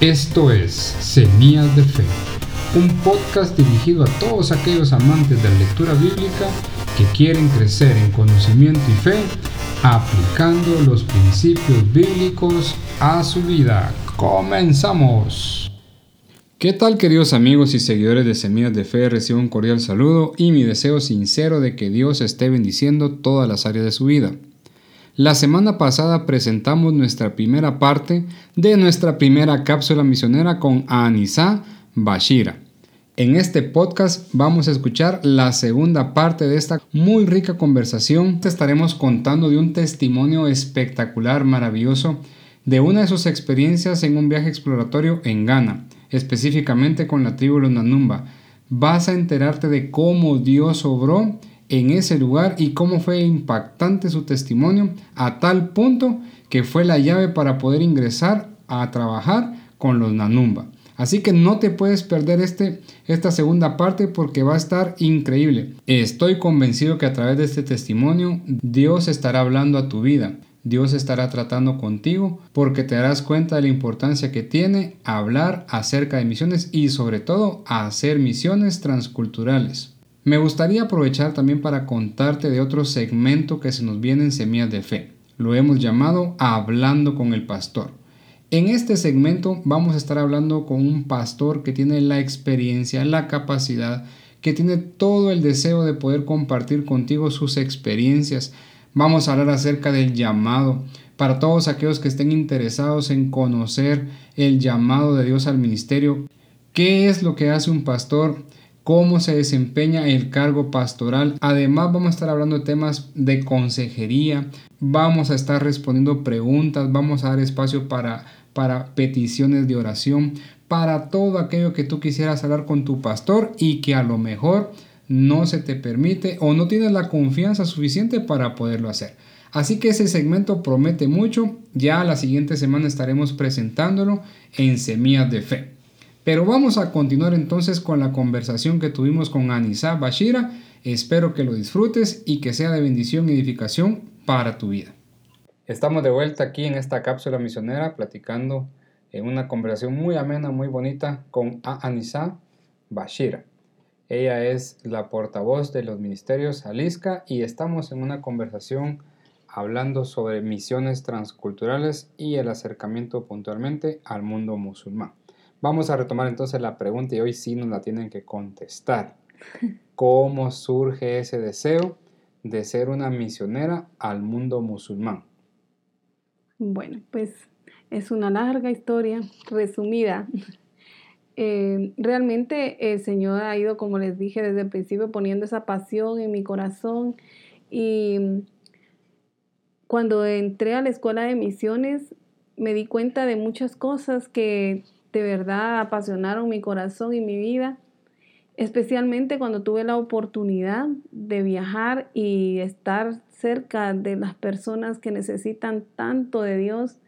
Esto es Semillas de Fe, un podcast dirigido a todos aquellos amantes de la lectura bíblica que quieren crecer en conocimiento y fe aplicando los principios bíblicos a su vida. Comenzamos. ¿Qué tal queridos amigos y seguidores de Semillas de Fe? Recibo un cordial saludo y mi deseo sincero de que Dios esté bendiciendo todas las áreas de su vida. La semana pasada presentamos nuestra primera parte de nuestra primera cápsula misionera con Anisa Bashira. En este podcast vamos a escuchar la segunda parte de esta muy rica conversación. Te estaremos contando de un testimonio espectacular, maravilloso, de una de sus experiencias en un viaje exploratorio en Ghana, específicamente con la tribu Nanumba. Vas a enterarte de cómo Dios obró en ese lugar y cómo fue impactante su testimonio a tal punto que fue la llave para poder ingresar a trabajar con los Nanumba. Así que no te puedes perder este, esta segunda parte porque va a estar increíble. Estoy convencido que a través de este testimonio Dios estará hablando a tu vida. Dios estará tratando contigo porque te darás cuenta de la importancia que tiene hablar acerca de misiones y sobre todo hacer misiones transculturales. Me gustaría aprovechar también para contarte de otro segmento que se nos viene en Semillas de Fe. Lo hemos llamado Hablando con el Pastor. En este segmento vamos a estar hablando con un pastor que tiene la experiencia, la capacidad, que tiene todo el deseo de poder compartir contigo sus experiencias. Vamos a hablar acerca del llamado. Para todos aquellos que estén interesados en conocer el llamado de Dios al ministerio, ¿qué es lo que hace un pastor? Cómo se desempeña el cargo pastoral. Además vamos a estar hablando temas de consejería, vamos a estar respondiendo preguntas, vamos a dar espacio para, para peticiones de oración, para todo aquello que tú quisieras hablar con tu pastor y que a lo mejor no se te permite o no tienes la confianza suficiente para poderlo hacer. Así que ese segmento promete mucho, ya la siguiente semana estaremos presentándolo en Semillas de Fe. Pero vamos a continuar entonces con la conversación que tuvimos con Anisa Bashira. Espero que lo disfrutes y que sea de bendición y edificación para tu vida. Estamos de vuelta aquí en esta cápsula misionera platicando en una conversación muy amena, muy bonita con Anisa Bashira. Ella es la portavoz de los ministerios Alisca y estamos en una conversación hablando sobre misiones transculturales y el acercamiento puntualmente al mundo musulmán. Vamos a retomar entonces la pregunta y hoy sí nos la tienen que contestar. ¿Cómo surge ese deseo de ser una misionera al mundo musulmán? Bueno, pues es una larga historia resumida. Eh, realmente el Señor ha ido, como les dije desde el principio, poniendo esa pasión en mi corazón y cuando entré a la escuela de misiones me di cuenta de muchas cosas que de verdad apasionaron mi corazón y mi vida, especialmente cuando tuve la oportunidad de viajar y estar cerca de las personas que necesitan tanto de Dios.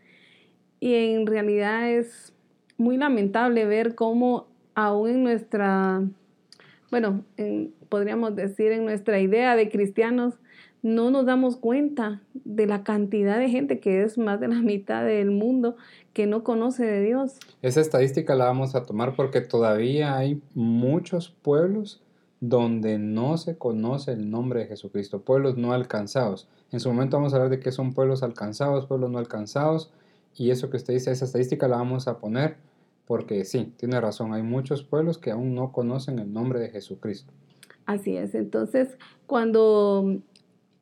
Y en realidad es muy lamentable ver cómo aún en nuestra, bueno, podríamos decir en nuestra idea de cristianos, no nos damos cuenta de la cantidad de gente que es más de la mitad del mundo que no conoce de Dios. Esa estadística la vamos a tomar porque todavía hay muchos pueblos donde no se conoce el nombre de Jesucristo, pueblos no alcanzados. En su momento vamos a hablar de qué son pueblos alcanzados, pueblos no alcanzados, y eso que usted dice, esa estadística la vamos a poner porque sí, tiene razón, hay muchos pueblos que aún no conocen el nombre de Jesucristo. Así es, entonces cuando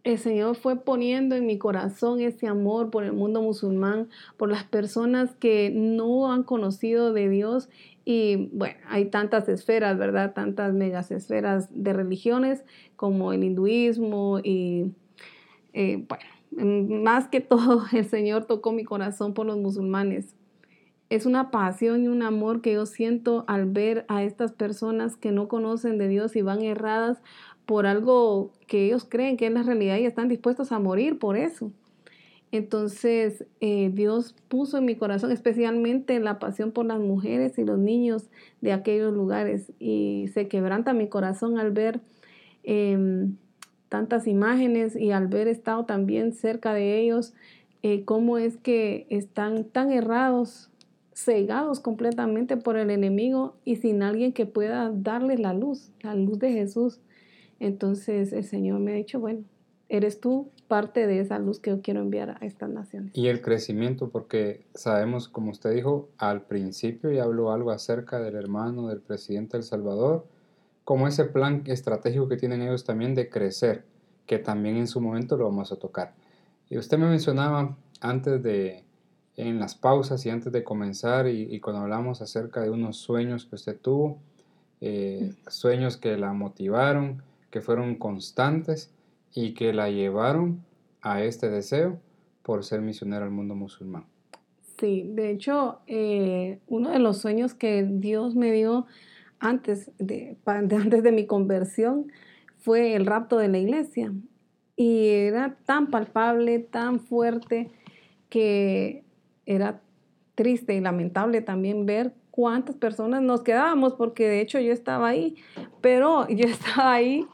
el Señor fue poniendo en mi corazón ese amor por el mundo musulmán, por las personas que no han conocido de Dios. Y bueno, hay tantas esferas, ¿verdad? Tantas megas esferas de religiones como el hinduismo y, eh, bueno, más que todo el Señor tocó mi corazón por los musulmanes. Es una pasión y un amor que yo siento al ver a estas personas que no conocen de Dios y van erradas por algo que ellos creen que es la realidad y están dispuestos a morir por eso. Entonces eh, Dios puso en mi corazón especialmente la pasión por las mujeres y los niños de aquellos lugares y se quebranta mi corazón al ver em, tantas imágenes y al ver estado también cerca de ellos, eh, cómo es que están tan errados cegados completamente por el enemigo y sin alguien que pueda darles la luz, la luz de Jesús. Entonces el Señor me ha dicho, bueno, eres tú parte de esa luz que yo quiero enviar a estas naciones. Y el crecimiento, porque sabemos, como usted dijo, al principio y habló algo acerca del hermano del presidente El Salvador, como ese plan estratégico que tienen ellos también de crecer, que también en su momento lo vamos a tocar. Y usted me mencionaba antes de, en las pausas y antes de comenzar, y, cuando hablamos acerca de unos sueños que usted tuvo, eh, sueños que la motivaron, fueron constantes y que la llevaron a este deseo por ser misionera al mundo musulmán. Sí, de hecho, eh, uno de los sueños que Dios me dio antes de, antes de mi conversión fue el rapto de la iglesia. Y era tan palpable, tan fuerte, que era triste y lamentable también ver cuántas personas nos quedábamos, porque de hecho yo estaba ahí, pero yo estaba ahí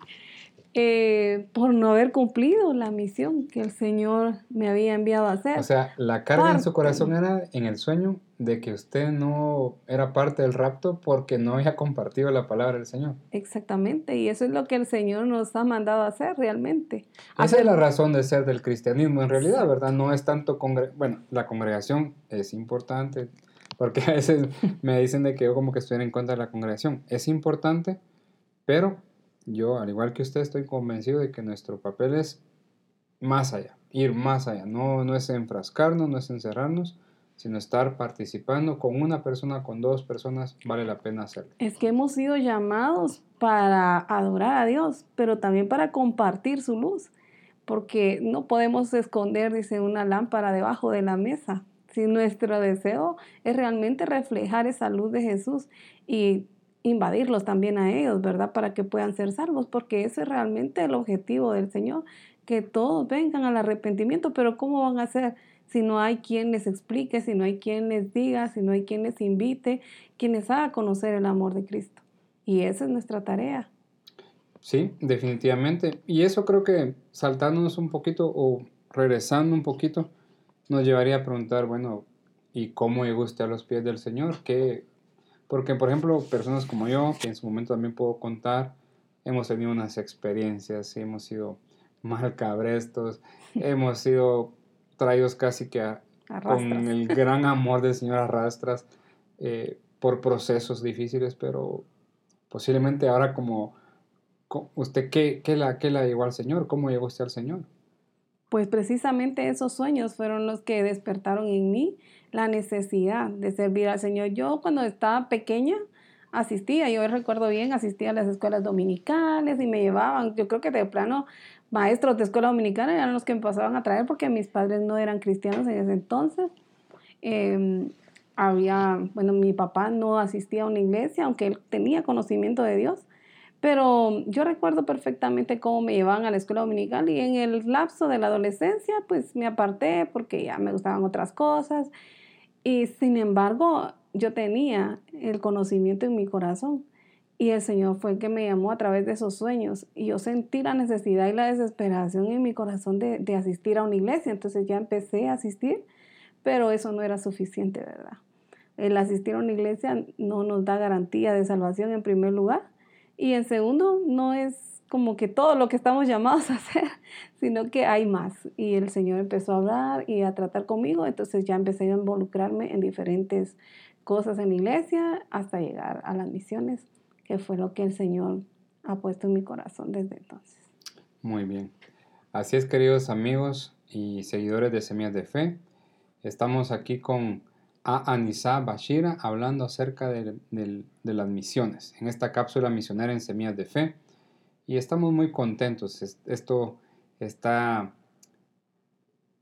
eh, por no haber cumplido la misión que el Señor me había enviado a hacer. O sea, la carga en su corazón era en el sueño de que usted no era parte del rapto porque no había compartido la palabra del Señor. Exactamente, y eso es lo que el Señor nos ha mandado a hacer realmente. Esa es la razón de ser del cristianismo en realidad, ¿verdad? No es tanto, bueno, la congregación es importante, porque a veces me dicen de que yo como que estoy en contra de la congregación. Es importante, pero yo, al igual que usted, estoy convencido de que nuestro papel es más allá, ir más allá. No, no es enfrascarnos, no es encerrarnos, sino estar participando con una persona, con dos personas, vale la pena hacerlo. Es que hemos sido llamados para adorar a Dios, pero también para compartir su luz, porque no podemos esconder, dice, una lámpara debajo de la mesa. Si nuestro deseo es realmente reflejar esa luz de Jesús y invadirlos también a ellos, ¿verdad? Para que puedan ser salvos, porque ese es realmente el objetivo del Señor, que todos vengan al arrepentimiento, pero ¿cómo van a hacer si no hay quien les explique, si no hay quien les diga, si no hay quien les invite, quien les haga conocer el amor de Cristo? Y esa es nuestra tarea. Sí, definitivamente. Y eso creo que saltándonos un poquito o regresando un poquito, nos llevaría a preguntar, bueno, ¿y cómo llegó usted a los pies del Señor? ¿Qué, porque, por ejemplo, personas como yo, que en su momento también puedo contar, hemos tenido unas experiencias, hemos sido mal cabrestos, hemos sido traídos casi que con el gran amor del Señor arrastras eh, por procesos difíciles, pero posiblemente ahora como, usted, ¿qué, qué, la, ¿qué la llegó al Señor? ¿Cómo llegó usted al Señor? Pues precisamente esos sueños fueron los que despertaron en mí la necesidad de servir al Señor. Yo cuando estaba pequeña asistía, yo recuerdo bien, asistía a las escuelas dominicales y me llevaban, yo creo que de plano maestros de escuela dominicana eran los que me pasaban a traer porque mis padres no eran cristianos en ese entonces. Em, había, bueno, mi papá no asistía a una iglesia, aunque él tenía conocimiento de Dios, pero yo recuerdo perfectamente cómo me llevaban a la escuela dominical y en el lapso de la adolescencia pues me aparté porque ya me gustaban otras cosas. Y sin embargo yo tenía el conocimiento en mi corazón y el Señor fue el que me llamó a través de esos sueños. Y yo sentí la necesidad y la desesperación en mi corazón de, de asistir a una iglesia, entonces ya empecé a asistir, pero eso no era suficiente, ¿verdad? El asistir a una iglesia no nos da garantía de salvación en primer lugar y en segundo, no es como que todo lo que estamos llamados a hacer, sino que hay más. Y el Señor empezó a hablar y a tratar conmigo, entonces ya empecé a involucrarme en diferentes cosas en la iglesia hasta llegar a las misiones, que fue lo que el Señor ha puesto en mi corazón desde entonces. Muy bien. Así es, queridos amigos y seguidores de Semillas de Fe. Estamos aquí con a Anisa Bashira hablando acerca de, las misiones en esta cápsula misionera en Semillas de Fe. Y estamos muy contentos. Esto está,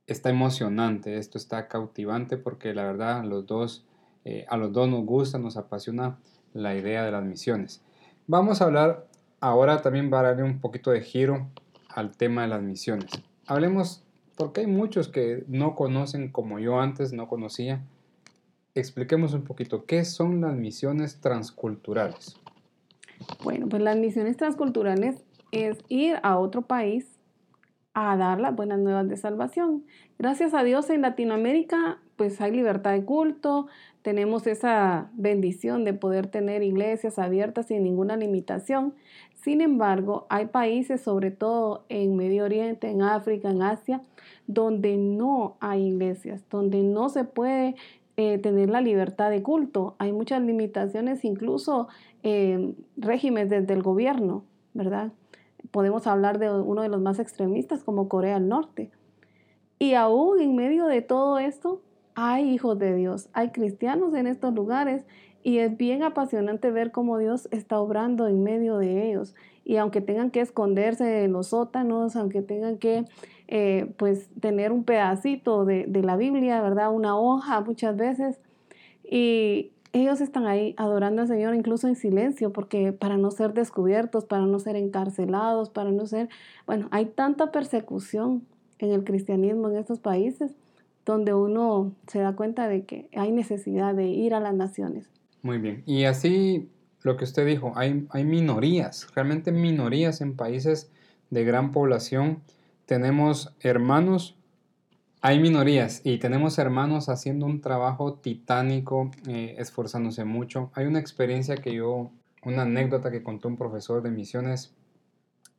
está emocionante, esto está cautivante porque la verdad los dos, eh, a los dos nos gusta, nos apasiona la idea de las misiones. Vamos a hablar ahora también para darle un poquito de giro al tema de las misiones. Hablemos, porque hay muchos que no conocen como yo antes no conocía expliquemos un poquito, ¿qué son las misiones transculturales? Bueno, pues las misiones transculturales es ir a otro país a dar las buenas nuevas de salvación. Gracias a Dios en Latinoamérica pues hay libertad de culto, tenemos esa bendición de poder tener iglesias abiertas sin ninguna limitación. Sin embargo, hay países, sobre todo en Medio Oriente, en África, en Asia, donde no hay iglesias, donde no se puede eh, tener la libertad de culto. Hay muchas limitaciones, incluso eh, regímenes desde el gobierno, ¿verdad? Podemos hablar de uno de los más extremistas como Corea del Norte. Y aún en medio de todo esto, hay hijos de Dios, hay cristianos en estos lugares y es bien apasionante ver cómo Dios está obrando en medio de ellos. Y aunque tengan que esconderse en los sótanos, aunque tengan que eh, pues tener un pedacito de, de, la Biblia, ¿verdad? Una hoja muchas veces. Y ellos están ahí adorando al Señor incluso en silencio, porque para no ser descubiertos, para no ser encarcelados, para no ser, bueno, hay tanta persecución en el cristianismo en estos países donde uno se da cuenta de que hay necesidad de ir a las naciones. Muy bien. Y así lo que usted dijo, hay, hay minorías, realmente minorías en países de gran población tenemos hermanos, hay minorías y tenemos hermanos haciendo un trabajo titánico, eh, esforzándose mucho. Hay una experiencia que yo, una anécdota que contó un profesor de misiones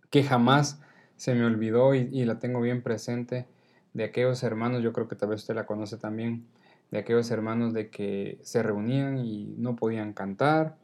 que jamás se me olvidó y, y la tengo bien presente de aquellos hermanos, yo creo que tal vez usted la conoce también, de aquellos hermanos de que se reunían y no podían cantar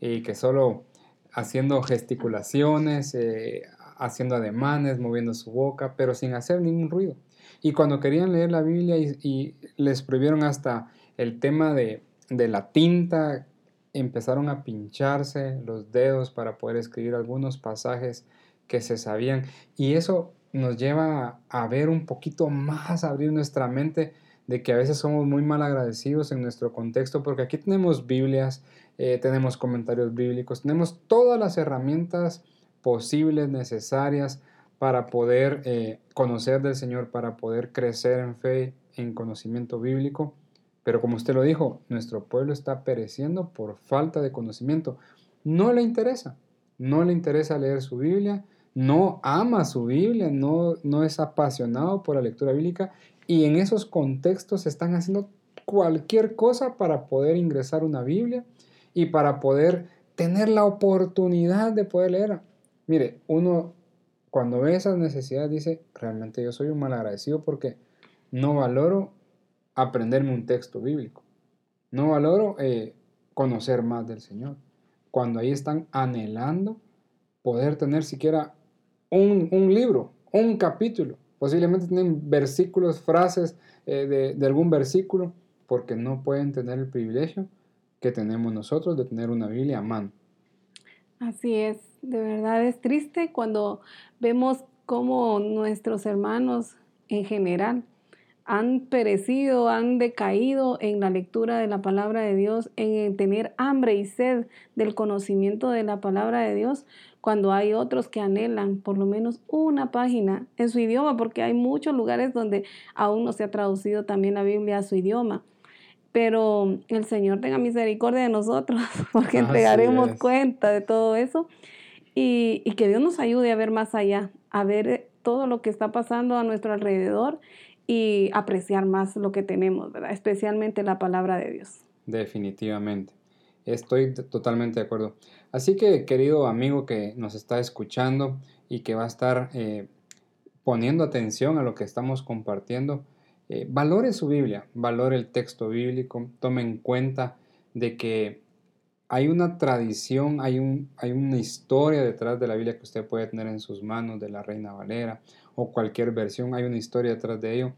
y que solo haciendo gesticulaciones, eh, haciendo ademanes, moviendo su boca, pero sin hacer ningún ruido. Y cuando querían leer la Biblia y, les prohibieron hasta el tema de, de la tinta, empezaron a pincharse los dedos para poder escribir algunos pasajes que se sabían. Y eso nos lleva a ver un poquito más, abrir nuestra mente de que a veces somos muy mal agradecidos en nuestro contexto, porque aquí tenemos Biblias, eh, tenemos comentarios bíblicos, tenemos todas las herramientas posibles, necesarias para poder eh, conocer del Señor, para poder crecer en fe, en conocimiento bíblico. Pero como usted lo dijo, nuestro pueblo está pereciendo por falta de conocimiento. No le interesa, no le interesa leer su Biblia, no ama su Biblia, no, no es apasionado por la lectura bíblica y en esos contextos están haciendo cualquier cosa para poder ingresar una Biblia y para poder tener la oportunidad de poder leer. Mire, uno cuando ve esas necesidades dice, realmente yo soy un mal agradecido porque no valoro aprenderme un texto bíblico. No valoro eh, conocer más del Señor. Cuando ahí están anhelando poder tener siquiera un, un libro, un capítulo Posiblemente tienen versículos, frases eh, de, algún versículo, porque no pueden tener el privilegio que tenemos nosotros de tener una Biblia a mano. Así es, de verdad es triste cuando vemos cómo nuestros hermanos en general han perecido, han decaído en la lectura de la palabra de Dios, en tener hambre y sed del conocimiento de la palabra de Dios, cuando hay otros que anhelan por lo menos una página en su idioma, porque hay muchos lugares donde aún no se ha traducido también la Biblia a su idioma. Pero el Señor tenga misericordia de nosotros, porque entregaremos cuenta de todo eso. Y, y que Dios nos ayude a ver más allá, a ver todo lo que está pasando a nuestro alrededor y apreciar más lo que tenemos, ¿verdad? Especialmente la palabra de Dios. Definitivamente. Estoy totalmente de acuerdo. Así que, querido amigo que nos está escuchando y que va a estar eh, poniendo atención a lo que estamos compartiendo, eh, valore su Biblia, valore el texto bíblico, tome en cuenta de que hay una tradición, hay, un, hay una historia detrás de la Biblia que usted puede tener en sus manos, de la Reina Valera o cualquier versión, hay una historia detrás de ello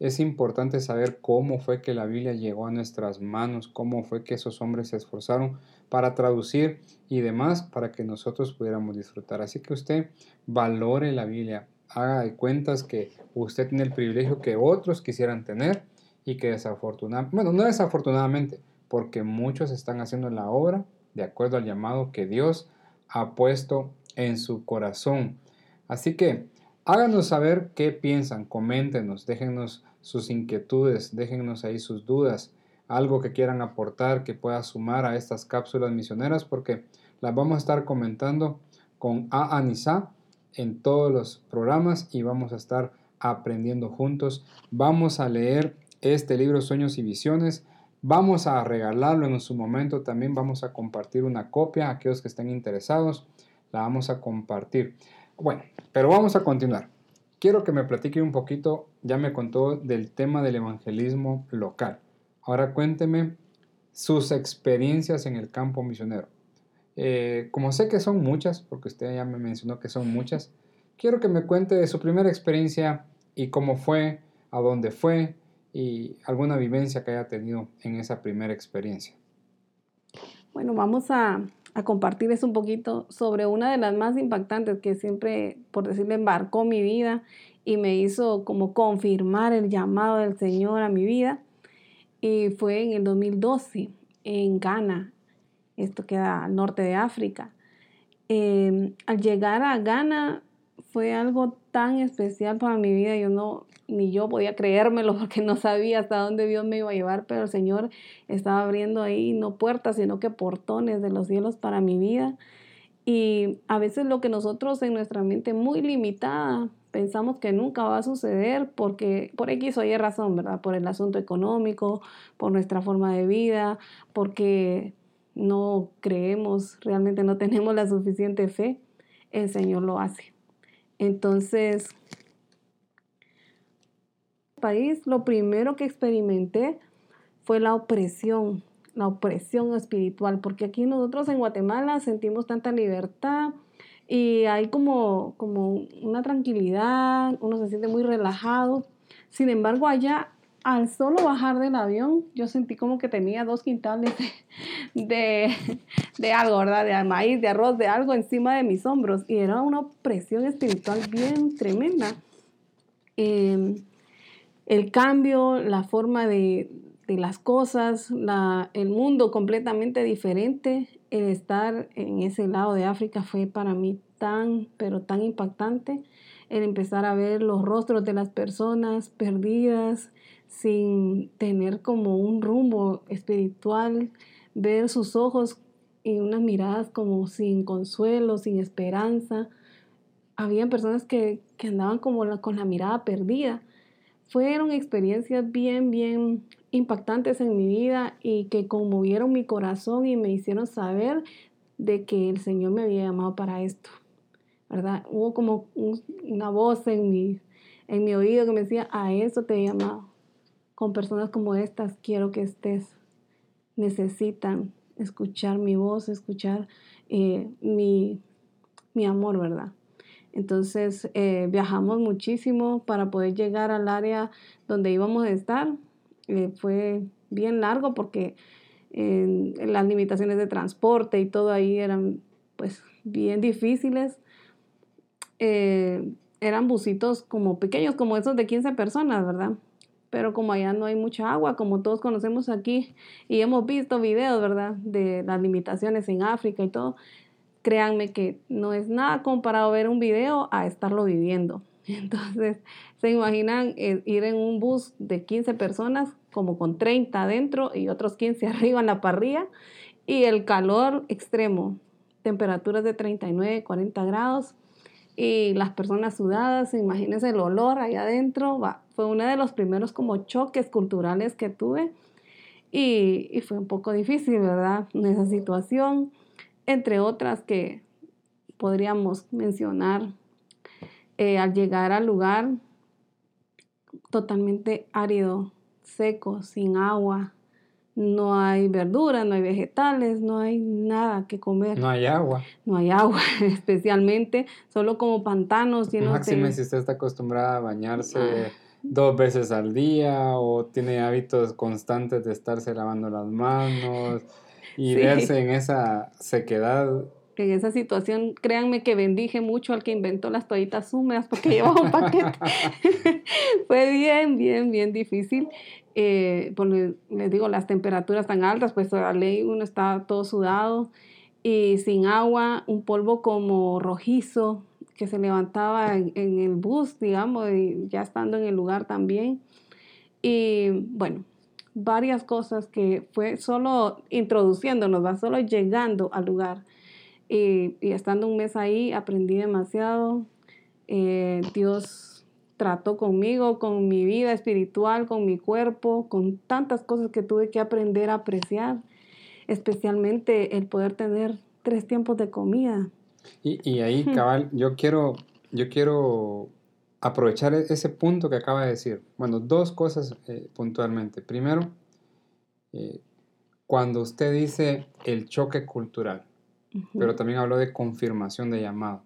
es importante saber cómo fue que la Biblia llegó a nuestras manos, cómo fue que esos hombres se esforzaron para traducir y demás para que nosotros pudiéramos disfrutar. Así que usted valore la Biblia, haga de cuentas que usted tiene el privilegio que otros quisieran tener y que desafortunadamente, bueno, no desafortunadamente, porque muchos están haciendo la obra de acuerdo al llamado que Dios ha puesto en su corazón. Así que Háganos saber qué piensan, coméntenos, déjennos sus inquietudes, déjennos ahí sus dudas, algo que quieran aportar que pueda sumar a estas cápsulas misioneras, porque las vamos a estar comentando con A. Anisa en todos los programas y vamos a estar aprendiendo juntos. Vamos a leer este libro Sueños y Visiones. Vamos a regalarlo en su momento, también vamos a compartir una copia a aquellos que estén interesados, la vamos a compartir. Bueno, pero vamos a continuar. Quiero que me platique un poquito, ya me contó del tema del evangelismo local. Ahora cuénteme sus experiencias en el campo misionero. Eh, como sé que son muchas, porque usted ya me mencionó que son muchas, quiero que me cuente de su primera experiencia y cómo fue, a dónde fue y alguna vivencia que haya tenido en esa primera experiencia. Bueno, vamos a, a compartirles un poquito sobre una de las más impactantes que siempre, por decirle, embarcó mi vida y me hizo como confirmar el llamado del Señor a mi vida y fue en el 2012 en Ghana. Esto queda al norte de África. Em, al llegar a Ghana fue algo tan especial para mi vida. Yo no, ni yo podía creérmelo porque no sabía hasta dónde Dios me iba a llevar, pero el Señor estaba abriendo ahí no puertas, sino que portones de los cielos para mi vida. Y a veces lo que nosotros en nuestra mente muy limitada pensamos que nunca va a suceder porque por X o Y razón, ¿verdad? Por el asunto económico, por nuestra forma de vida, porque no creemos, realmente no tenemos la suficiente fe, el Señor lo hace. Entonces, país, lo primero que experimenté fue la opresión, la opresión espiritual, porque aquí nosotros en Guatemala sentimos tanta libertad, y hay como, como una tranquilidad, uno se siente muy relajado. Sin embargo, allá, al solo bajar del avión, yo sentí como que tenía dos quintales de, de, algo, ¿verdad? De maíz, de arroz, de algo encima de mis hombros. Y era una presión espiritual bien tremenda. Em, el cambio, la forma de, de las cosas, el mundo completamente diferente, el estar en ese lado de África fue para mí tan, pero tan impactante, el empezar a ver los rostros de las personas perdidas, sin tener como un rumbo espiritual, ver sus ojos y unas miradas como sin consuelo, sin esperanza. Habían personas que, que andaban como con la mirada perdida. Fueron experiencias bien, bien impactantes en mi vida y que conmovieron mi corazón y me hicieron saber de que el Señor me había llamado para esto. ¿Verdad? Hubo como una voz en mi, en mi oído que me decía, a eso te he llamado. Con personas como estas quiero que estés. Necesitan escuchar mi voz, escuchar eh, mi, mi, amor, ¿verdad? Entonces eh, viajamos muchísimo para poder llegar al área donde íbamos a estar eh, fue bien largo porque las limitaciones de transporte y todo ahí eran pues bien difíciles. Eh, eran busitos como pequeños, como esos de 15 personas, ¿verdad? Pero como allá no hay mucha agua, como todos conocemos aquí, y hemos visto videos, ¿verdad? De las limitaciones en África y todo, créanme que no es nada comparado ver un video a estarlo viviendo. Entonces, se imaginan eh, ir en un bus de 15 personas, como con 30 adentro y otros 15 arriba en la parrilla, y el calor extremo, temperaturas de 39, 40 grados, y las personas sudadas, imagínense el olor ahí adentro, fue uno de los primeros como choques culturales que tuve, y, y fue un poco difícil, ¿verdad? En esa situación, entre otras que podríamos mencionar eh, al llegar al lugar totalmente árido, seco, sin agua, no hay verdura, no hay vegetales, no hay nada que comer. No hay agua. No hay agua, especialmente, solo como pantanos llenos Máxime si usted está acostumbrada a bañarse ah. dos veces al día o tiene hábitos constantes de estarse lavando las manos y verse en esa sequedad en esa situación, créanme que bendije mucho al que inventó las toallitas húmedas porque llevaba un paquete. Fue bien, bien, bien difícil. Eh, porque les digo, las temperaturas tan altas, pues la ley uno está todo sudado y sin agua, un polvo como rojizo que se levantaba en, en el bus, digamos, y ya estando en el lugar también. Y bueno, varias cosas que fue solo introduciéndonos, va solo llegando al lugar y, estando un mes ahí aprendí demasiado. Eh, Dios trató conmigo, con mi vida espiritual, con mi cuerpo, con tantas cosas que tuve que aprender a apreciar, especialmente el poder tener tres tiempos de comida. Y, ahí, cabal, yo quiero, yo quiero aprovechar e-, ese punto que acaba de decir. Bueno, dos cosas eh, puntualmente. Primero, eh, cuando usted dice el choque cultural, pero también habló de confirmación de llamado.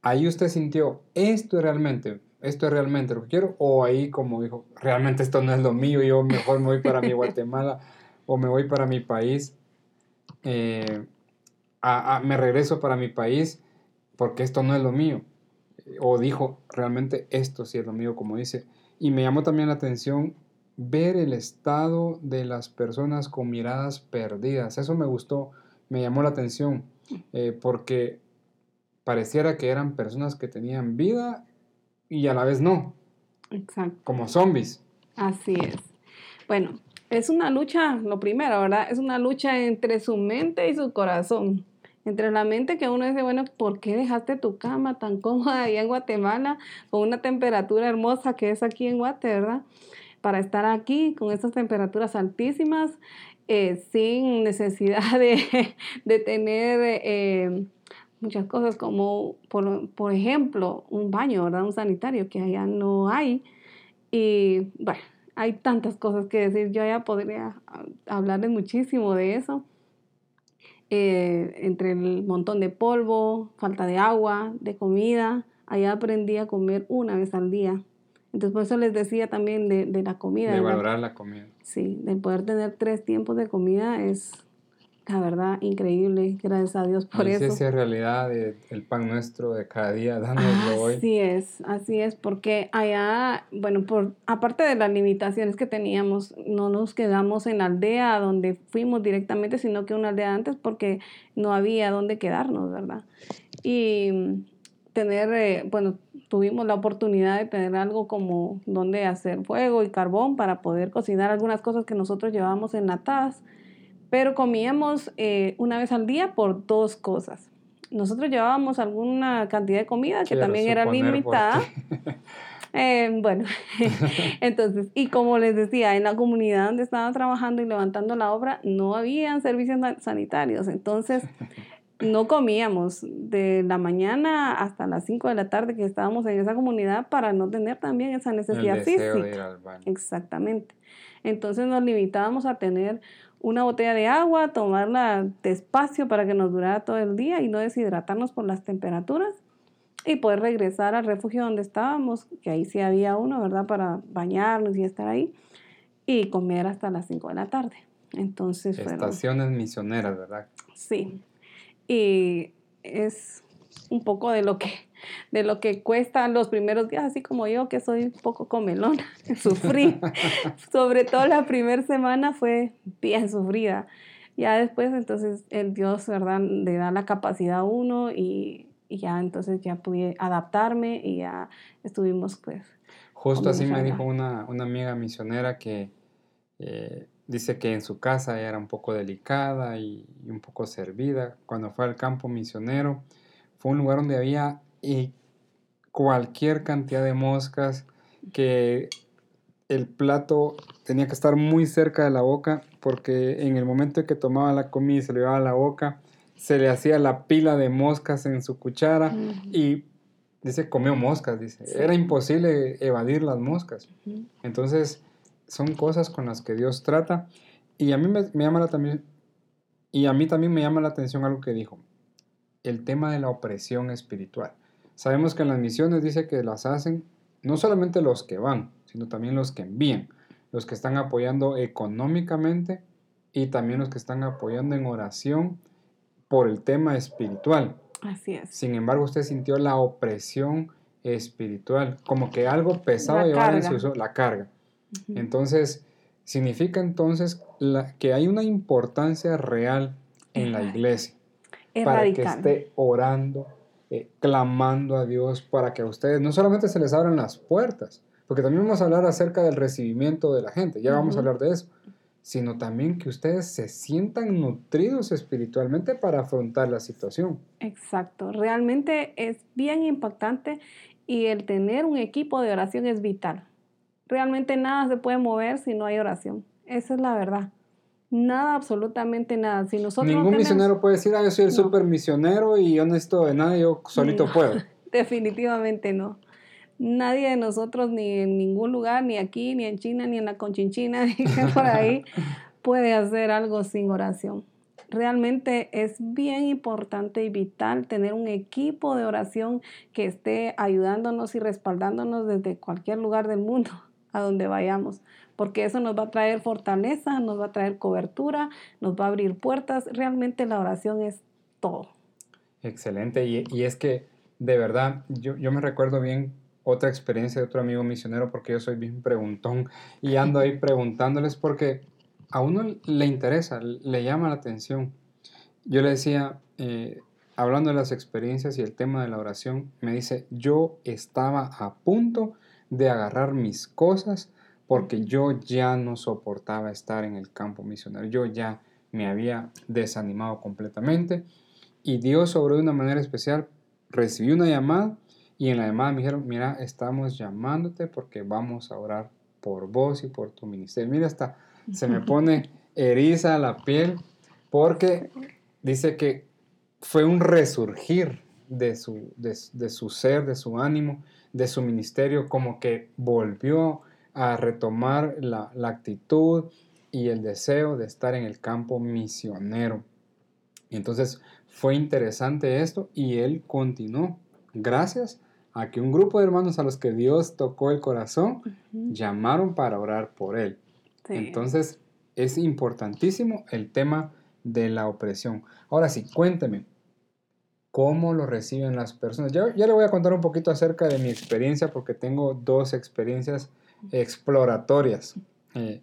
Ahí usted sintió, esto es realmente, esto es realmente lo que quiero, o ahí como dijo, realmente esto no es lo mío, yo mejor me voy para mi Guatemala o me voy para mi país, eh, me regreso para mi país porque esto no es lo mío. O dijo, realmente esto sí es lo mío, como dice. Y me llamó también la atención ver el estado de las personas con miradas perdidas. Eso me gustó, me llamó la atención, eh, porque pareciera que eran personas que tenían vida y a la vez no. Exacto. Como zombies. Así es. Bueno, es una lucha, lo primero, ¿verdad? Es una lucha entre su mente y su corazón. Entre la mente que uno dice, bueno, ¿por qué dejaste tu cama tan cómoda allá en Guatemala con una temperatura hermosa que es aquí en Guate, ¿verdad? para estar aquí con estas temperaturas altísimas eh, sin necesidad de, tener eh, muchas cosas como, por, ejemplo, un baño, ¿verdad? Un sanitario que allá no hay. Y bueno, hay tantas cosas que decir. Yo ya podría hablarles muchísimo de eso. Eh, entre el montón de polvo, falta de agua, de comida. Allá aprendí a comer una vez al día. Entonces, por eso les decía también de, de la comida. De valorar la, comida. Sí, de poder tener tres tiempos de comida es, la verdad, increíble. Gracias a Dios por eso. Esa es realidad el pan nuestro de cada día, dándoslo hoy. Así es, así es, porque allá, bueno, por aparte de las limitaciones que teníamos, no nos quedamos en la aldea donde fuimos directamente, sino que una aldea antes porque no había dónde quedarnos, ¿verdad? Y tener, eh, bueno, tuvimos la oportunidad de tener algo como donde hacer fuego y carbón para poder cocinar algunas cosas que nosotros llevábamos enlatadas, pero comíamos eh, una vez al día por dos cosas. Nosotros llevábamos alguna cantidad de comida que también era limitada. Eh, bueno, entonces, y como les decía, en la comunidad donde estaba trabajando y levantando la obra, no habían servicios sanitarios. Entonces, no comíamos de la mañana hasta las 5 de la tarde que estábamos en esa comunidad para no tener también esa necesidad física. Exactamente. Entonces nos limitábamos a tener una botella de agua, tomarla despacio para que nos durara todo el día y no deshidratarnos por las temperaturas y poder regresar al refugio donde estábamos, que ahí sí había uno, ¿verdad? Para bañarnos y estar ahí y comer hasta las 5 de la tarde. Entonces, Estaciones misioneras, ¿verdad? Sí, y es un poco de lo que de lo que cuesta los primeros días, así como yo que soy un poco comelona, sufrí. Sobre todo la primera semana fue bien sufrida. Ya después entonces el Dios, ¿verdad? Le da la capacidad a uno y, ya entonces ya pude adaptarme y ya estuvimos pues... Justo así me dijo una, una amiga misionera que eh, Dice que en su casa era un poco delicada y, un poco servida. Cuando fue al campo misionero, fue un lugar donde había y cualquier cantidad de moscas, que el plato tenía que estar muy cerca de la boca, porque en el momento en que tomaba la comida y se le llevaba a la boca, se le hacía la pila de moscas en su cuchara y dice, comió moscas, dice. Era imposible evadir las moscas. Entonces, son cosas con las que Dios trata. Y a mí me, llama la también, y a mí también me llama la atención algo que dijo, el tema de la opresión espiritual. Sabemos que en las misiones dice que las hacen no solamente los que van, sino también los que envían, los que están apoyando económicamente y también los que están apoyando en oración por el tema espiritual. Así es. Sin embargo, usted sintió la opresión espiritual, como que algo pesado llevar en su la carga. Entonces, significa entonces que hay una importancia real en la iglesia para que esté orando, eh, clamando a Dios para que a ustedes no solamente se les abran las puertas, porque también vamos a hablar acerca del recibimiento de la gente, ya vamos a hablar de eso, sino también que ustedes se sientan nutridos espiritualmente para afrontar la situación. Exacto, realmente es bien impactante y el tener un equipo de oración es vital. Realmente nada se puede mover si no hay oración. Esa es la verdad. Nada, absolutamente nada. Si nosotros Ningún misionero puede decir, ah, yo soy el super misionero y yo no necesito de nada, yo solito puedo. Definitivamente no. Nadie de nosotros, ni en ningún lugar, ni aquí, ni en China, ni en la Conchinchina, ni por ahí, puede hacer algo sin oración. Realmente es bien importante y vital tener un equipo de oración que esté ayudándonos y respaldándonos desde cualquier lugar del mundo a donde vayamos, porque eso nos va a traer fortaleza, nos va a traer cobertura, nos va a abrir puertas. Realmente la oración es todo. Excelente, y, es que de verdad, yo, yo me recuerdo bien otra experiencia de otro amigo misionero, porque yo soy bien preguntón y ando ahí preguntándoles porque a uno le interesa, le llama la atención. Yo le decía, eh, hablando de las experiencias y el tema de la oración, me dice, yo estaba a punto de agarrar mis cosas porque yo ya no soportaba estar en el campo misionero, yo ya me había desanimado completamente y Dios obró de una manera especial, recibí una llamada y en la llamada me dijeron, mira, estamos llamándote porque vamos a orar por vos y por tu ministerio. Mira, hasta se me pone eriza la piel porque dice que fue un resurgir de su, de, su ser, de su ánimo, de su ministerio, como que volvió a retomar la, la actitud y el deseo de estar en el campo misionero. Entonces fue interesante esto y él continuó. Gracias a que un grupo de hermanos a los que Dios tocó el corazón llamaron para orar por él. Entonces, es importantísimo el tema de la opresión. Ahora sí, cuénteme, ¿cómo lo reciben las personas? Ya, ya le voy a contar un poquito acerca de mi experiencia porque tengo dos experiencias exploratorias eh,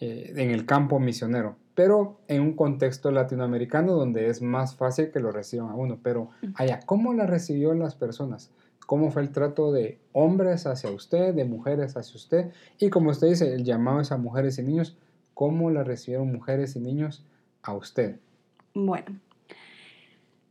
eh, en el campo misionero, pero en un contexto latinoamericano donde es más fácil que lo reciban a uno. Pero allá, ¿cómo la recibió las personas? ¿Cómo fue el trato de hombres hacia usted, de mujeres hacia usted? Y como usted dice, el llamado es a mujeres y niños. ¿Cómo la recibieron mujeres y niños a usted? Bueno,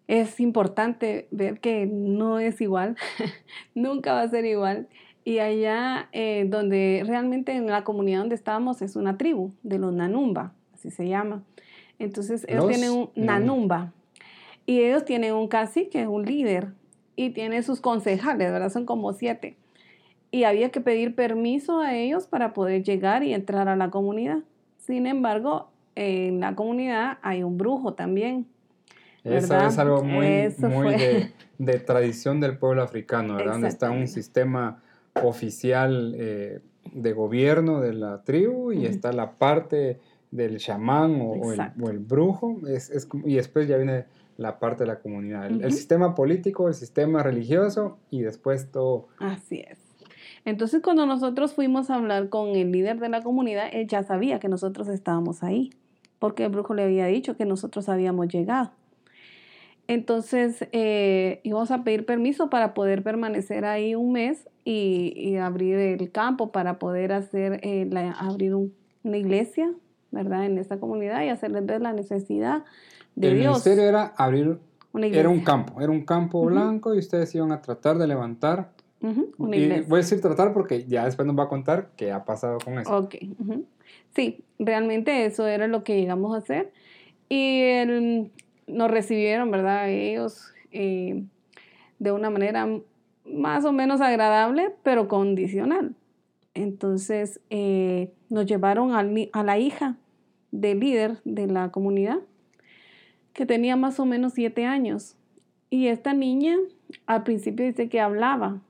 es importante ver que no es igual, nunca va a ser igual. Y allá eh, donde realmente en la comunidad donde estábamos es una tribu de los Nanumba, así se llama. Entonces ellos tienen un Nanumba y ellos tienen un cacique, un líder, y tiene sus concejales, ¿verdad? Son como siete. Y había que pedir permiso a ellos para poder llegar y entrar a la comunidad. Sin embargo, en la comunidad hay un brujo también. Eso es algo muy, de, tradición del pueblo africano, ¿verdad? Donde está un sistema oficial eh, de gobierno de la tribu y está la parte del chamán o, el, brujo, es, y después ya viene la parte de la comunidad, el, sistema político, el sistema religioso y después todo. Así es. Entonces cuando nosotros fuimos a hablar con el líder de la comunidad, él ya sabía que nosotros estábamos ahí, porque el brujo le había dicho que nosotros habíamos llegado. Entonces eh, íbamos a pedir permiso para poder permanecer ahí un mes y, abrir el campo para poder hacer eh, abrir una iglesia, ¿verdad? En esta comunidad y hacerles ver la necesidad el ministerio era abrir, era un campo, era un campo blanco y ustedes iban a tratar de levantar. voy a decir tratar porque ya después nos va a contar qué ha pasado con eso. Ok. Sí, realmente eso era lo que llegamos a hacer. Y nos recibieron, ¿verdad? Ellos eh, de una manera más o menos agradable, pero condicional. Entonces eh, nos llevaron a la hija del líder de la comunidad que tenía más o menos siete años. Y esta niña al principio dice que hablaba,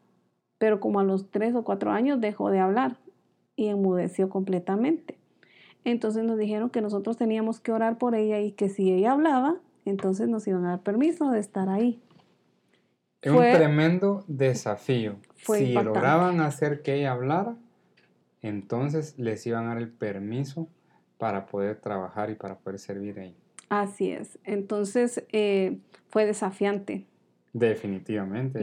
pero como a los tres o cuatro años dejó de hablar y enmudeció completamente. Entonces nos dijeron que nosotros teníamos que orar por ella y que si ella hablaba, entonces nos iban a dar permiso de estar ahí. Es un tremendo desafío. si lograban hacer que ella hablara, entonces les iban a dar el permiso para poder trabajar y para poder servir ahí. Así es. Entonces eh, fue desafiante. Definitivamente.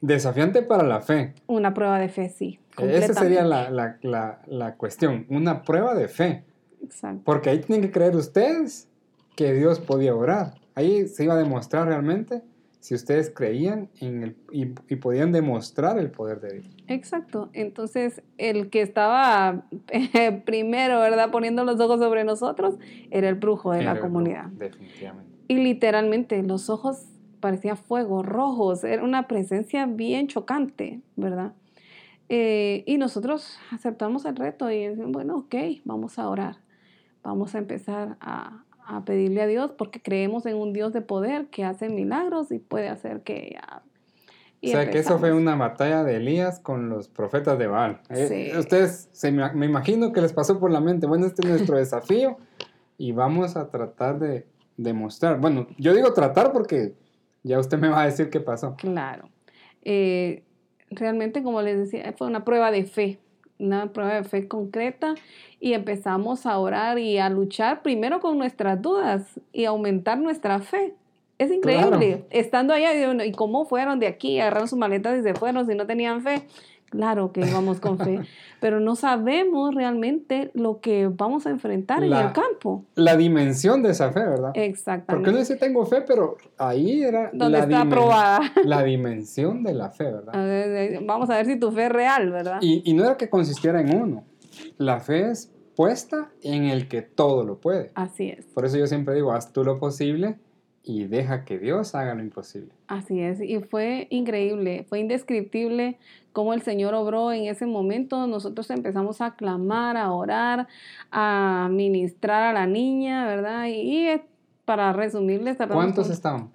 desafiante para la fe. Una prueba de fe, sí. Esa sería la, cuestión, una prueba de fe. Exacto. Porque ahí tienen que creer ustedes que Dios podía orar. Ahí se iba a demostrar realmente si ustedes creían en el, y, y podían demostrar el poder de Dios. Exacto. Entonces, el que estaba eh, primero, ¿verdad? Poniendo los ojos sobre nosotros, era el brujo de Era la comunidad. brujo, definitivamente. Y literalmente los ojos parecían fuego, rojos, era una presencia bien chocante, ¿verdad? Eh, y nosotros aceptamos el reto y decimos, bueno, ok, vamos a orar, vamos a empezar a, a pedirle a Dios porque creemos en un Dios de poder que hace milagros y puede hacer que ya... O sea, que eso fue una batalla de Elías con los profetas de Baal. Eh, Sí. ustedes, se me, me imagino que les pasó por la mente, bueno, este es nuestro desafío y vamos a tratar de demostrar. Bueno, yo digo tratar porque ya usted me va a decir qué pasó. Claro. Eh, realmente, como les decía, fue una prueba de fe, una prueba de fe concreta y empezamos a orar y a luchar primero con nuestras dudas y aumentar nuestra fe. Es increíble. Claro. Estando allá, ¿y cómo fueron de aquí? Agarraron sus maletas y se fueron si no tenían fe. Claro que íbamos con fe, pero no sabemos realmente lo que vamos a enfrentar en La- el campo. La dimensión de esa fe, ¿verdad? Exactamente. Porque uno dice tengo fe, pero ahí era Donde la, está probada. la dimensión de la fe, ¿verdad? A ver, Vamos a ver si tu fe es real, ¿verdad? Y, y no era que consistiera en uno. La fe es puesta en el que todo lo puede. Así es. Por eso yo siempre digo, haz tú lo posible y deja que Dios haga lo imposible. Así es, y fue increíble, fue indescriptible cómo el Señor obró en ese momento. Nosotros empezamos a clamar, a orar, a ministrar a la niña, ¿verdad? Y, para resumirles, ¿Cuántos con- estaban?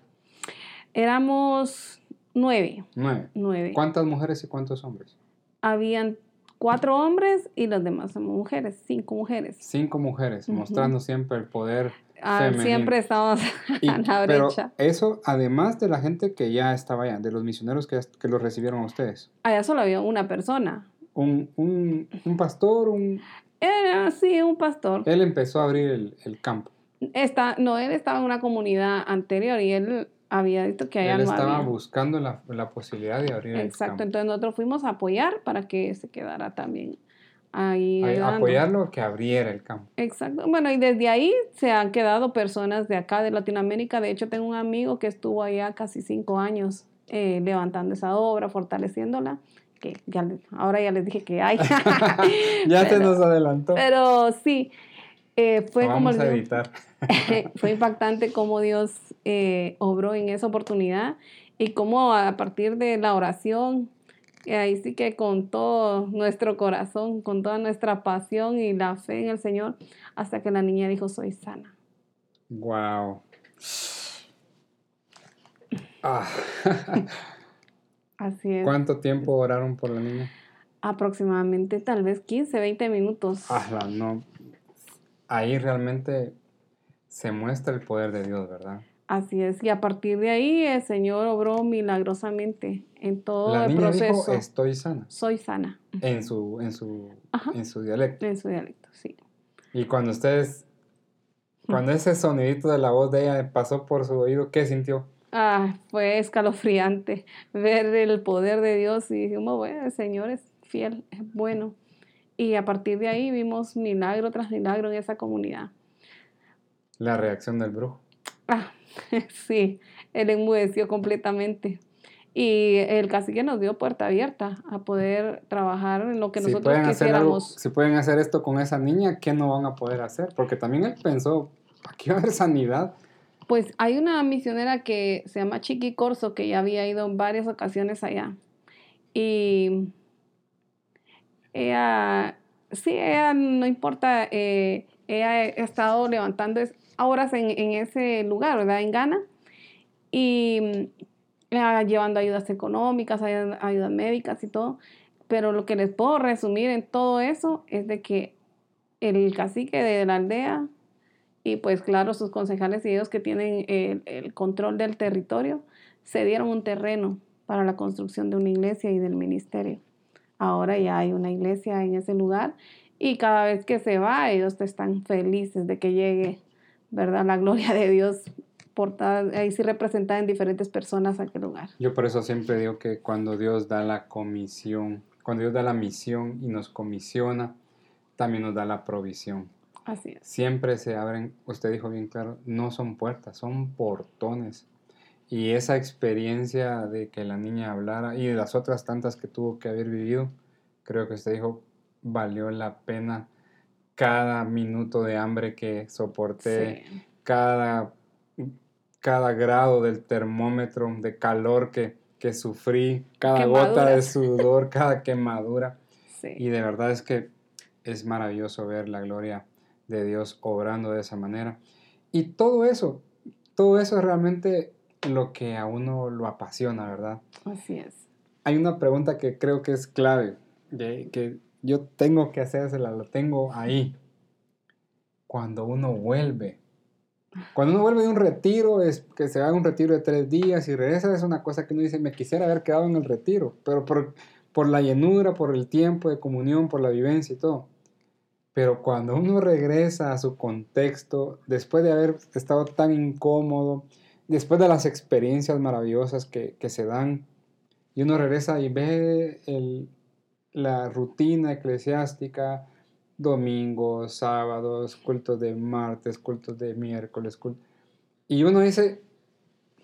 éramos nueve, Nueve. nueve. ¿Cuántas mujeres y cuántos hombres? Habían cuatro hombres y los demás somos mujeres, cinco mujeres. Cinco mujeres, mostrando siempre el poder Ah, siempre estamos Y- a la pero brecha. eso, además de la gente que ya estaba allá, de los misioneros que, que los recibieron a ustedes. Allá solo había una persona. Un, un, un pastor, un, Era así, un pastor. él empezó a abrir el, el campo. Está, no, él estaba en una comunidad anterior y él había visto que allá Él no estaba había. buscando la, la posibilidad de abrir el Exacto, campo. entonces nosotros fuimos a apoyar para que se quedara también ahí. Apoyarlo que abriera el campo. Exacto, bueno, y desde ahí se han quedado personas de acá, de Latinoamérica. De hecho, tengo un amigo que estuvo allá casi cinco años eh, levantando esa obra, fortaleciéndola. Que ya ahora ya les dije que hay. Ya se Pero- nos adelantó. Pero sí, eh, fue Lo como vamos a editar. fue impactante cómo Dios eh, obró en esa oportunidad y cómo a partir de la oración, eh, ahí sí que con todo nuestro corazón, con toda nuestra pasión y la fe en el Señor, hasta que la niña dijo, soy sana. Wow. Ah, Así es. ¿Cuánto tiempo oraron por la niña? Aproximadamente tal vez 15, 20 minutos. Ah, no. Ahí realmente se muestra el poder de Dios, ¿verdad? Así es. Y a partir de ahí el Señor obró milagrosamente en todo la el niña proceso. dijo, estoy sana, Soy sana en su, en su, Ajá. en su dialecto. en su dialecto, sí. Y cuando ustedes, cuando ese sonidito de la voz de ella pasó por su oído, ¿qué sintió? Ah, fue escalofriante ver el poder de Dios y dijimos, bueno, el Señor es fiel, es bueno. Y a partir de ahí vimos milagro tras milagro en esa comunidad. La reacción del brujo. Ah, sí, él enmudeció completamente. Y el cacique nos dio puerta abierta a poder trabajar en lo que si nosotros pueden, hacer algo, quisiéramos. si pueden hacer esto con esa niña, ¿qué no van a poder hacer? Porque también él pensó, aquí va a haber sanidad. Pues hay una misionera que se llama Chiqui Corso que ya había ido en varias ocasiones allá. Y ella, sí, ella no importa, eh, ella ha estado levantando horas en, ese lugar, ¿verdad? En Ghana. Y mm, eh, llevando ayudas económicas, ayudas, médicas y todo. Pero lo que les puedo resumir en todo eso es de que el cacique de la aldea y pues claro, sus concejales y ellos que tienen el control del territorio, se dieron un terreno para la construcción de una iglesia y del ministerio. Ahora ya hay una iglesia en ese lugar y cada vez que se va, ellos están felices de que llegue, ¿verdad? La gloria de Dios portada, ahí sí representada en diferentes personas a aquel lugar. Yo por eso siempre digo que cuando Dios da la comisión, cuando Dios da la misión y nos comisiona, también nos da la provisión. Así es. Siempre se abren, usted dijo bien claro, no son puertas, son portones. Y esa experiencia de que la niña hablara y de las otras tantas que tuvo que haber vivido, creo que usted dijo, valió la pena cada minuto de hambre que soporté, cada, cada grado del termómetro de calor que, sufrí, cada gota de sudor, cada quemadura. Y de verdad es que es maravilloso ver la gloria de Dios obrando de esa manera. Y todo eso, todo eso es realmente lo que a uno lo apasiona, ¿verdad? Así es. Hay una pregunta que creo que es clave, que yo tengo que hacérsela, lo tengo ahí. Cuando uno vuelve, cuando uno vuelve de un retiro, es que se va a un retiro de tres días y regresa, es una cosa que uno dice, me quisiera haber quedado en el retiro, pero por, por la llenura, por el tiempo de comunión, por la vivencia y todo. Pero cuando uno regresa a su contexto, después de haber estado tan incómodo, después de las experiencias maravillosas que, se dan, y uno regresa y ve la rutina eclesiástica, domingos, sábados, cultos de martes, cultos de miércoles, y uno dice,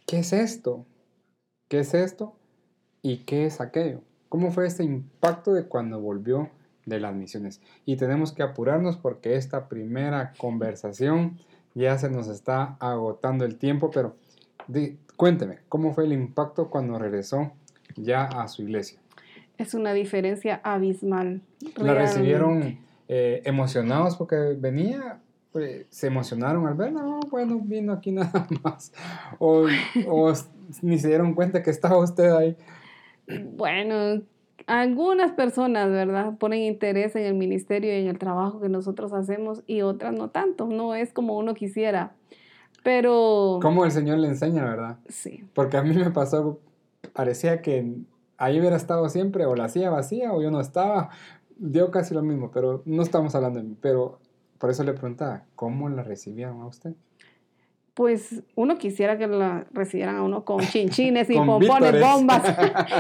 ¿qué es esto? ¿Qué es esto? ¿Y qué es aquello? ¿Cómo fue este impacto de cuando volvió de las misiones. Y tenemos que apurarnos porque esta primera conversación ya se nos está agotando el tiempo, pero cuénteme, ¿cómo fue el impacto cuando regresó ya a su iglesia? Es una diferencia abismal. ¿La recibieron eh, emocionados porque venía? Pues, ¿Se emocionaron al verla? No, bueno, vino aquí nada más. O, o ni se dieron cuenta que estaba usted ahí. Bueno, algunas personas, ¿verdad? Ponen interés en el ministerio y en el trabajo que nosotros hacemos y otras no tanto, no es como uno quisiera. Pero... Como el Señor le enseña, ¿verdad? Sí. Porque a mí me pasó, parecía que ahí hubiera estado siempre, o la hacía vacía, o yo no estaba, dio casi lo mismo, pero no estamos hablando de mí, pero por eso le preguntaba, ¿cómo la recibieron a usted? pues uno quisiera que la recibieran a uno con chinchines y pompones, bombas.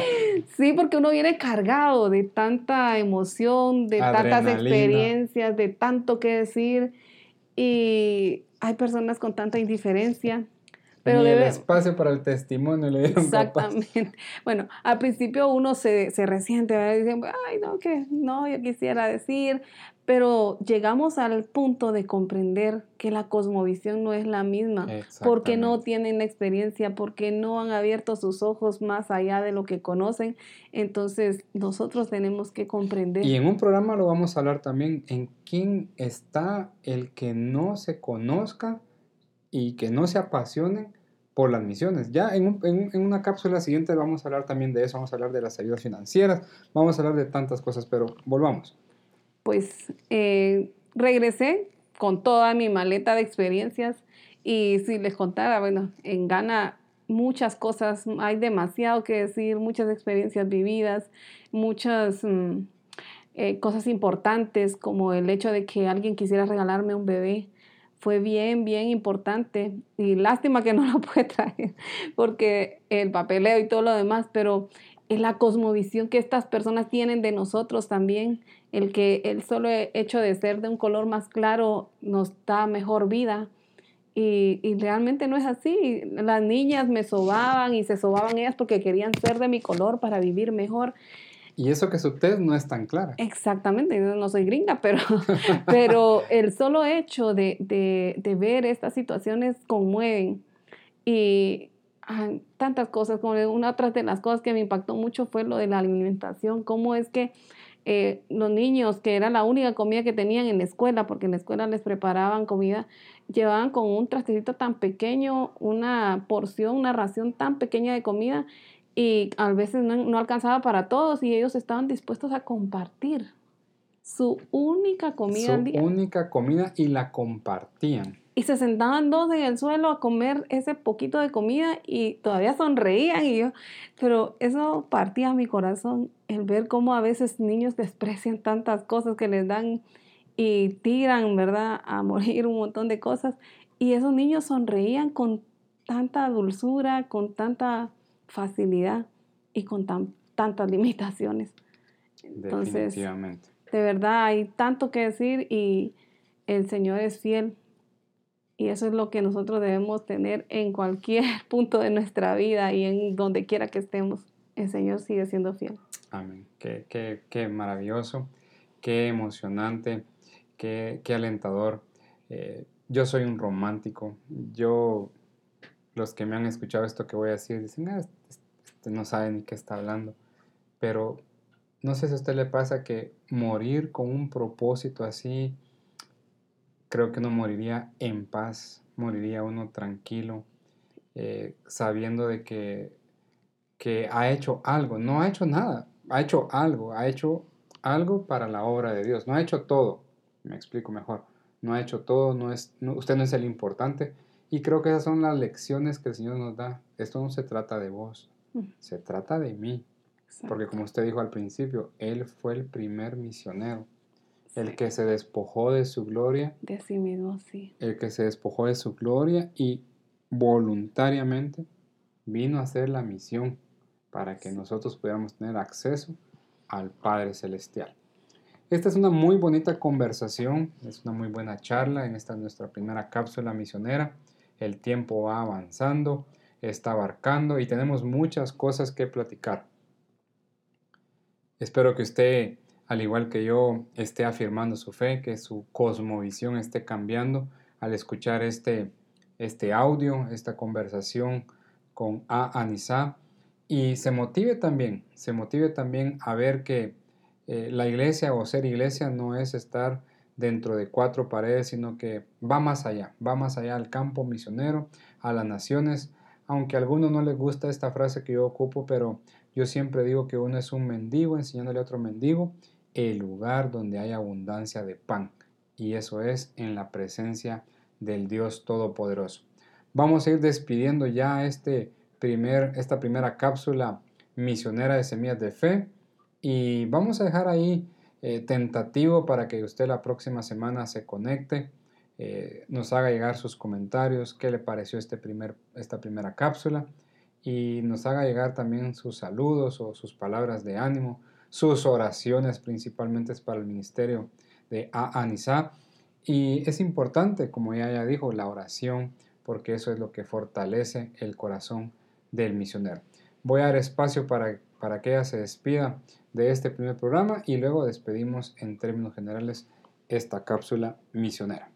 sí, porque uno viene cargado de tanta emoción, de tantas experiencias, de tanto que decir. Y hay personas con tanta indiferencia. Pero Ni debe... el espacio para el testimonio le dieron Exactamente. Bueno, al principio uno se, se resiente, diciendo, ay, no, que no, yo quisiera decir, pero llegamos al punto de comprender que la cosmovisión no es la misma, porque no tienen la experiencia, porque no han abierto sus ojos más allá de lo que conocen. Entonces nosotros tenemos que comprender. Y en un programa lo vamos a hablar también en quién está el que no se conozca y que no se apasione por las misiones. Ya en, en, una cápsula siguiente vamos a hablar también de eso, vamos a hablar de las ayudas financieras, vamos a hablar de tantas cosas, pero volvamos pues eh, regresé con toda mi maleta de experiencias y si les contara, bueno, en Ghana muchas cosas, hay demasiado que decir, muchas experiencias vividas, muchas mm, eh, cosas importantes como el hecho de que alguien quisiera regalarme un bebé. Fue bien, bien importante y lástima que no lo pude traer porque el papeleo y todo lo demás, pero es la cosmovisión que estas personas tienen de nosotros también, el que el solo hecho de ser de un color más claro nos da mejor vida. Y, realmente no es así. Las niñas me sobaban y se sobaban ellas porque querían ser de mi color para vivir mejor. Y eso que su tez no es tan clara. Exactamente, yo no soy gringa, pero, pero el solo hecho de, de, de ver estas situaciones conmueven. Y, tantas cosas, como una otra de las cosas que me impactó mucho fue lo de la alimentación, cómo es que eh, los niños, que era la única comida que tenían en la escuela, porque en la escuela les preparaban comida, llevaban con un trastecito tan pequeño una porción, una ración tan pequeña de comida y a veces no, no alcanzaba para todos y ellos estaban dispuestos a compartir su única comida al día. única comida y la compartían y se sentaban dos en el suelo a comer ese poquito de comida y todavía sonreían y yo, pero eso partía mi corazón, el ver cómo a veces niños desprecian tantas cosas que les dan y tiran, ¿verdad?, a morir un montón de cosas y esos niños sonreían con tanta dulzura, con tanta facilidad y con tan, tantas limitaciones. Entonces, de verdad hay tanto que decir y el Señor es fiel Y eso es lo que nosotros debemos tener en cualquier punto de nuestra vida y en donde quiera que estemos. El Señor sigue siendo fiel. Amén. Qué, qué, qué maravilloso, qué emocionante, qué, qué alentador. Eh, yo soy un romántico. Yo, los que me han escuchado esto que voy a decir, dicen, ah, no sabe ni qué está hablando. Pero no sé si a usted le pasa que morir con un propósito así, creo que uno moriría en paz, moriría uno tranquilo, eh, sabiendo de que, que ha hecho algo, no ha hecho nada, ha hecho algo, ha hecho algo para la obra de Dios, no ha hecho todo, me explico mejor, no ha hecho todo, no es, usted no es el importante, y creo que esas son las lecciones que el Señor nos da. Esto no se trata de vos. Se trata de mí. Porque como usted dijo al principio, Él fue el primer misionero. El que se despojó de su gloria. De sí mismo, sí. El que se despojó de su gloria y voluntariamente vino a hacer la misión para que nosotros pudiéramos tener acceso al Padre Celestial. Esta es una muy bonita conversación, es una muy buena charla en esta nuestra primera cápsula misionera. El tiempo va avanzando, está abarcando y tenemos muchas cosas que platicar. Espero que usted al igual que yo, esté afirmando su fe, que su cosmovisión esté cambiando al escuchar este, este audio, esta conversación con A. Anisa y se motive también, se motive también a ver que eh, la iglesia o ser iglesia no es estar dentro de cuatro paredes, sino que va más allá, va más allá al campo misionero, a las naciones, aunque a algunos no les gusta esta frase que yo ocupo, pero yo siempre digo que uno es un mendigo enseñándole a otro mendigo el lugar donde hay abundancia de pan, y eso es en la presencia del Dios Todopoderoso. Vamos a ir despidiendo ya este primer, esta primera cápsula misionera de semillas de fe. Y vamos a dejar ahí eh, tentativo para que usted la próxima semana se conecte, eh, nos haga llegar sus comentarios, qué le pareció este primer, esta primera cápsula y nos haga llegar también sus saludos o sus palabras de ánimo sus oraciones principalmente es para el ministerio de Anisa. Y es importante, como ella ya dijo, la oración, porque eso es lo que fortalece el corazón del misionero. Voy a dar espacio para, para que ella se despida de este primer programa y luego despedimos en términos generales esta cápsula misionera.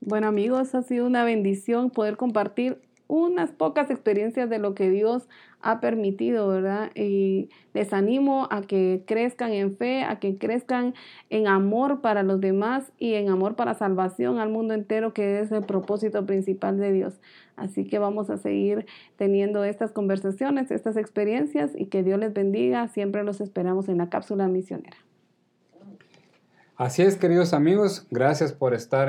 Bueno amigos, ha sido una bendición poder compartir unas pocas experiencias de lo que Dios ha permitido, ¿verdad? Y les animo a que crezcan en fe, a que crezcan en amor para los demás y en amor para salvación al mundo entero, que es el propósito principal de Dios. Así que vamos a seguir teniendo estas conversaciones, estas experiencias y que Dios les bendiga. Siempre los esperamos en la cápsula misionera. Así es, queridos amigos, gracias por estar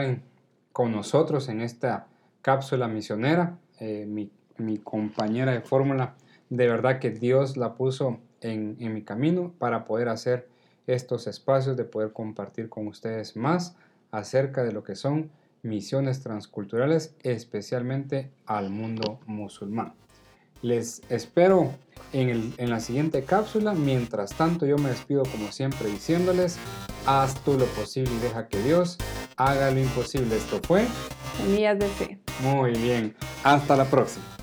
con nosotros en esta cápsula misionera. Eh, mi, compañera de fórmula, de verdad que Dios la puso en, mi camino para poder hacer estos espacios, de poder compartir con ustedes más acerca de lo que son misiones transculturales, especialmente al mundo musulmán. Les espero en, en, la siguiente cápsula. Mientras tanto, yo me despido como siempre diciéndoles, haz tú lo posible y deja que Dios haga lo imposible. Esto fue Semillas de Fe. Muy bien. Hasta la próxima.